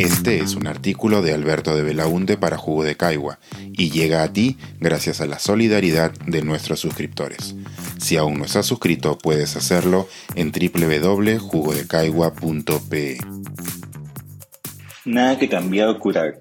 Este es un artículo de Alberto de Belaunte para Jugo de Caigua y llega a ti gracias a la solidaridad de nuestros suscriptores. Si aún no estás suscrito, puedes hacerlo en www.jugodecaigua.pe. Nada que cambiar o curar.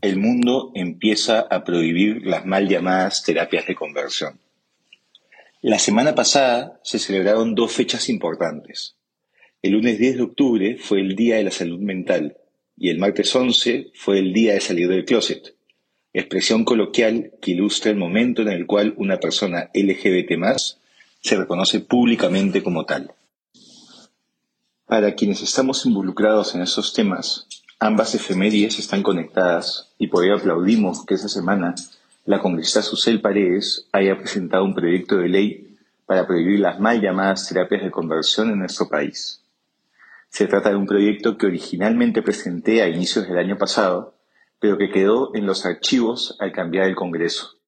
El mundo empieza a prohibir las mal llamadas terapias de conversión. La semana pasada se celebraron dos fechas importantes. El lunes 10 de octubre fue el Día de la Salud Mental y el martes 11 fue el Día de Salir del Closet, expresión coloquial que ilustra el momento en el cual una persona LGBT se reconoce públicamente como tal. Para quienes estamos involucrados en estos temas, ambas efemérides están conectadas y por ello aplaudimos que esa semana la congresista Susel Paredes haya presentado un proyecto de ley para prohibir las mal llamadas terapias de conversión en nuestro país. Se trata de un proyecto que originalmente presenté a inicios del año pasado, pero que quedó en los archivos al cambiar el Congreso.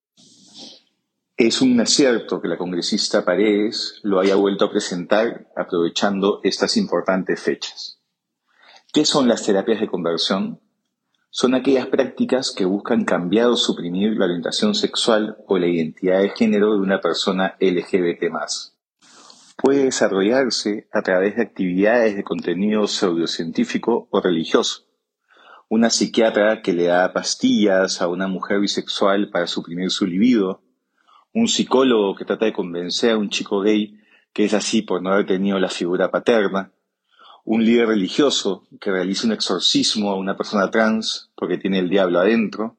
Es un acierto que la congresista Paredes lo haya vuelto a presentar aprovechando estas importantes fechas. ¿Qué son las terapias de conversión? Son aquellas prácticas que buscan cambiar o suprimir la orientación sexual o la identidad de género de una persona LGBT puede desarrollarse a través de actividades de contenido pseudocientífico o religioso. Una psiquiatra que le da pastillas a una mujer bisexual para suprimir su libido, un psicólogo que trata de convencer a un chico gay que es así por no haber tenido la figura paterna, un líder religioso que realiza un exorcismo a una persona trans porque tiene el diablo adentro,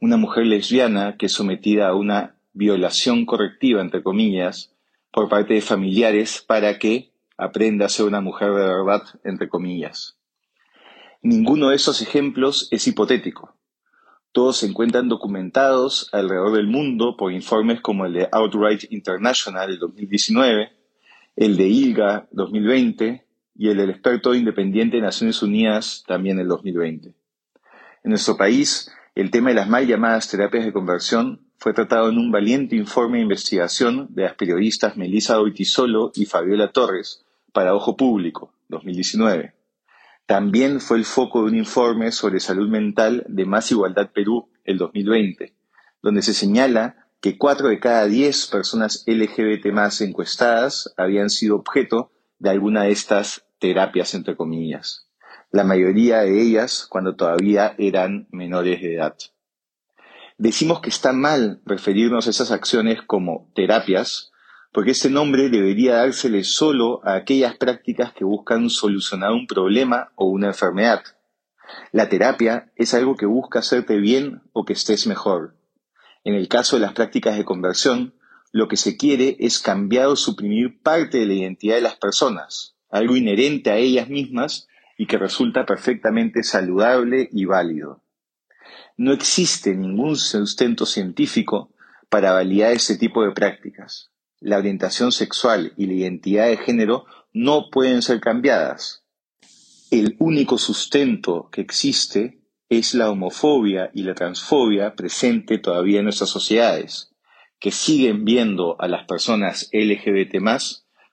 una mujer lesbiana que es sometida a una violación correctiva, entre comillas, por parte de familiares para que aprenda a ser una mujer de verdad, entre comillas. Ninguno de esos ejemplos es hipotético. Todos se encuentran documentados alrededor del mundo por informes como el de Outright International del 2019, el de ILGA 2020 y el del experto independiente de Naciones Unidas también el 2020. En nuestro país, el tema de las mal llamadas terapias de conversión fue tratado en un valiente informe de investigación de las periodistas Melissa Doitisolo y Fabiola Torres para Ojo Público, 2019. También fue el foco de un informe sobre salud mental de Más Igualdad Perú, el 2020, donde se señala que cuatro de cada diez personas LGBT más encuestadas habían sido objeto de alguna de estas terapias, entre comillas. La mayoría de ellas cuando todavía eran menores de edad. Decimos que está mal referirnos a esas acciones como terapias, porque este nombre debería dársele solo a aquellas prácticas que buscan solucionar un problema o una enfermedad. La terapia es algo que busca hacerte bien o que estés mejor. En el caso de las prácticas de conversión, lo que se quiere es cambiar o suprimir parte de la identidad de las personas, algo inherente a ellas mismas y que resulta perfectamente saludable y válido. No existe ningún sustento científico para validar ese tipo de prácticas. La orientación sexual y la identidad de género no pueden ser cambiadas. El único sustento que existe es la homofobia y la transfobia presente todavía en nuestras sociedades, que siguen viendo a las personas LGBT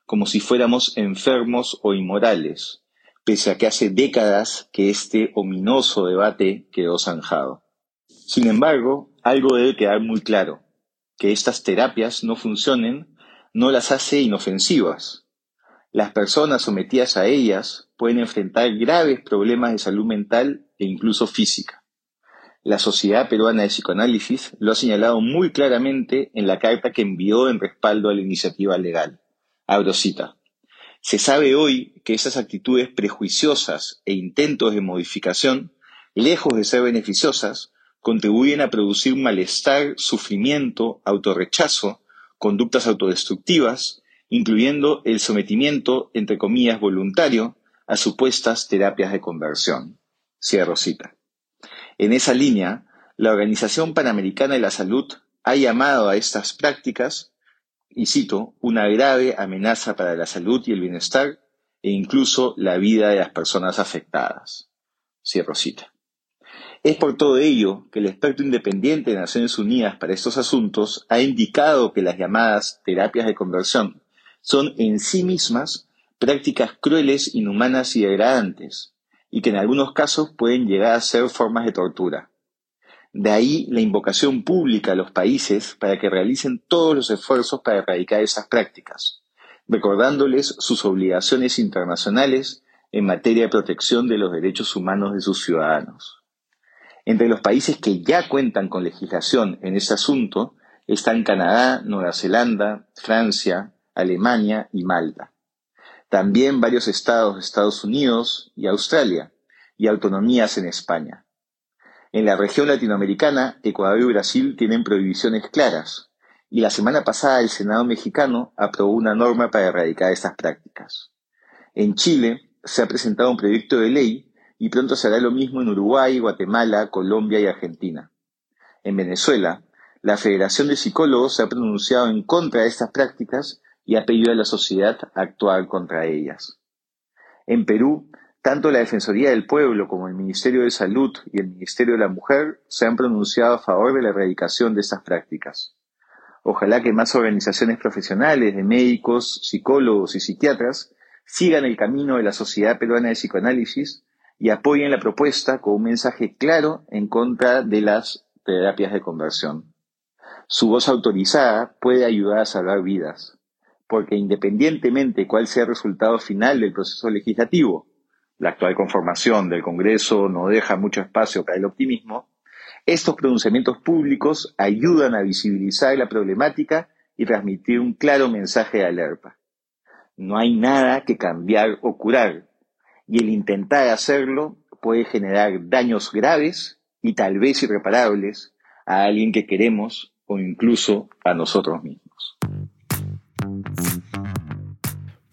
como si fuéramos enfermos o inmorales, pese a que hace décadas que este ominoso debate quedó zanjado. Sin embargo, algo debe quedar muy claro, que estas terapias no funcionen no las hace inofensivas. Las personas sometidas a ellas pueden enfrentar graves problemas de salud mental e incluso física. La Sociedad Peruana de Psicoanálisis lo ha señalado muy claramente en la carta que envió en respaldo a la iniciativa legal. Abro cita. Se sabe hoy que esas actitudes prejuiciosas e intentos de modificación, lejos de ser beneficiosas, contribuyen a producir malestar, sufrimiento, autorrechazo, conductas autodestructivas, incluyendo el sometimiento, entre comillas, voluntario a supuestas terapias de conversión. Cierro cita. En esa línea, la Organización Panamericana de la Salud ha llamado a estas prácticas, y cito, una grave amenaza para la salud y el bienestar e incluso la vida de las personas afectadas. Cierro cita. Es por todo ello que el experto independiente de Naciones Unidas para estos asuntos ha indicado que las llamadas terapias de conversión son en sí mismas prácticas crueles, inhumanas y degradantes, y que en algunos casos pueden llegar a ser formas de tortura. De ahí la invocación pública a los países para que realicen todos los esfuerzos para erradicar esas prácticas, recordándoles sus obligaciones internacionales en materia de protección de los derechos humanos de sus ciudadanos. Entre los países que ya cuentan con legislación en ese asunto están Canadá, Nueva Zelanda, Francia, Alemania y Malta. También varios estados de Estados Unidos y Australia y autonomías en España. En la región latinoamericana, Ecuador y Brasil tienen prohibiciones claras, y la semana pasada el Senado mexicano aprobó una norma para erradicar estas prácticas. En Chile se ha presentado un proyecto de ley y pronto se hará lo mismo en Uruguay, Guatemala, Colombia y Argentina. En Venezuela, la Federación de Psicólogos se ha pronunciado en contra de estas prácticas y ha pedido a la sociedad actuar contra ellas. En Perú, tanto la Defensoría del Pueblo como el Ministerio de Salud y el Ministerio de la Mujer se han pronunciado a favor de la erradicación de estas prácticas. Ojalá que más organizaciones profesionales de médicos, psicólogos y psiquiatras sigan el camino de la Sociedad Peruana de Psicoanálisis y apoyen la propuesta con un mensaje claro en contra de las terapias de conversión. Su voz autorizada puede ayudar a salvar vidas, porque independientemente cuál sea el resultado final del proceso legislativo, la actual conformación del Congreso no deja mucho espacio para el optimismo, estos pronunciamientos públicos ayudan a visibilizar la problemática y transmitir un claro mensaje de alerta. No hay nada que cambiar o curar, y el intentar hacerlo puede generar daños graves y tal vez irreparables a alguien que queremos o incluso a nosotros mismos.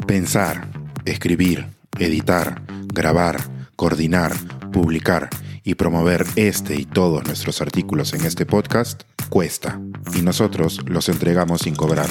Pensar, escribir, editar, grabar, coordinar, publicar y promover este y todos nuestros artículos en este podcast cuesta y nosotros los entregamos sin cobrar.